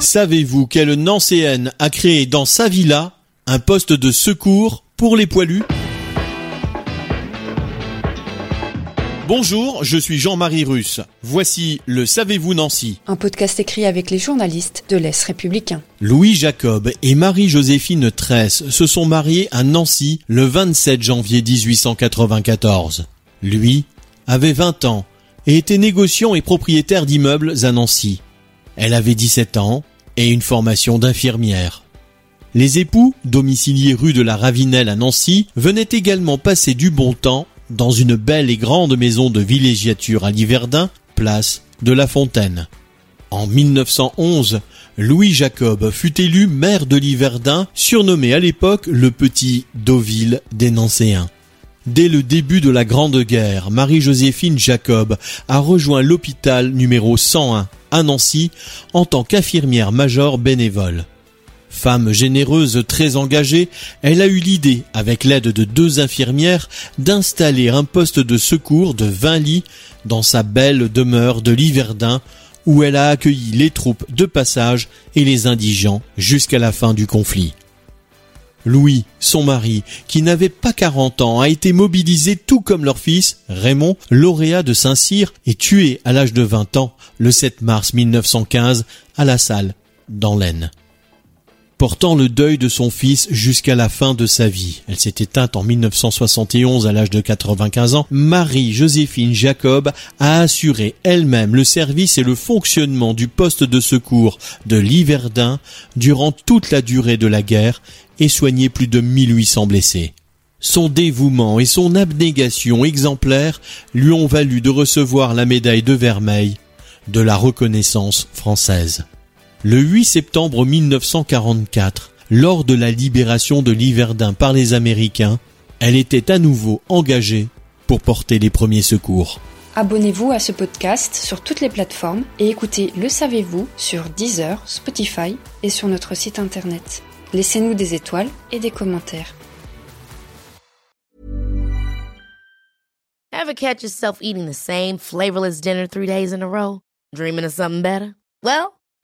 Savez-vous quelle Nancéenne a créé dans sa villa un poste de secours pour les poilus? Bonjour, je suis Jean-Marie Russe. Voici le Savez-vous Nancy Un podcast écrit avec les journalistes de l'Est républicain. Louis Jacob et Marie-Joséphine Tresse se sont mariés à Nancy le 27 janvier 1894. Lui avait 20 ans et était négociant et propriétaire d'immeubles à Nancy. Elle avait 17 ans et une formation d'infirmière. Les époux, domiciliés rue de la Ravinelle à Nancy, venaient également passer du bon temps dans une belle et grande maison de villégiature à Liverdun, place de la Fontaine. En 1911, Louis Jacob fut élu maire de Liverdun, surnommé à l'époque le petit Deauville des Nancéens. Dès le début de la Grande Guerre, Marie-Joséphine Jacob a rejoint l'hôpital numéro 101 à Nancy en tant qu'infirmière major bénévole. Femme généreuse très engagée, elle a eu l'idée, avec l'aide de deux infirmières, d'installer un poste de secours de 20 lits dans sa belle demeure de Liverdun, où elle a accueilli les troupes de passage et les indigents jusqu'à la fin du conflit. Louis, son mari, qui n'avait pas 40 ans, a été mobilisé tout comme leur fils, Raymond, lauréat de Saint-Cyr, et tué à l'âge de 20 ans, le 7 mars 1915, à la salle, dans l'Aisne portant le deuil de son fils jusqu'à la fin de sa vie. Elle s'est éteinte en 1971 à l'âge de 95 ans. Marie-Joséphine Jacob a assuré elle-même le service et le fonctionnement du poste de secours de Liverdun durant toute la durée de la guerre et soigné plus de 1800 blessés. Son dévouement et son abnégation exemplaire lui ont valu de recevoir la médaille de vermeil de la reconnaissance française. Le 8 septembre 1944, lors de la libération de Liverdun par les Américains, elle était à nouveau engagée pour porter les premiers secours. Abonnez-vous à ce podcast sur toutes les plateformes et écoutez Le Savez-vous sur Deezer, Spotify et sur notre site internet. Laissez-nous des étoiles et des commentaires. Ever catch yourself eating the same flavorless dinner three days in a row? Dreaming of something better? Well,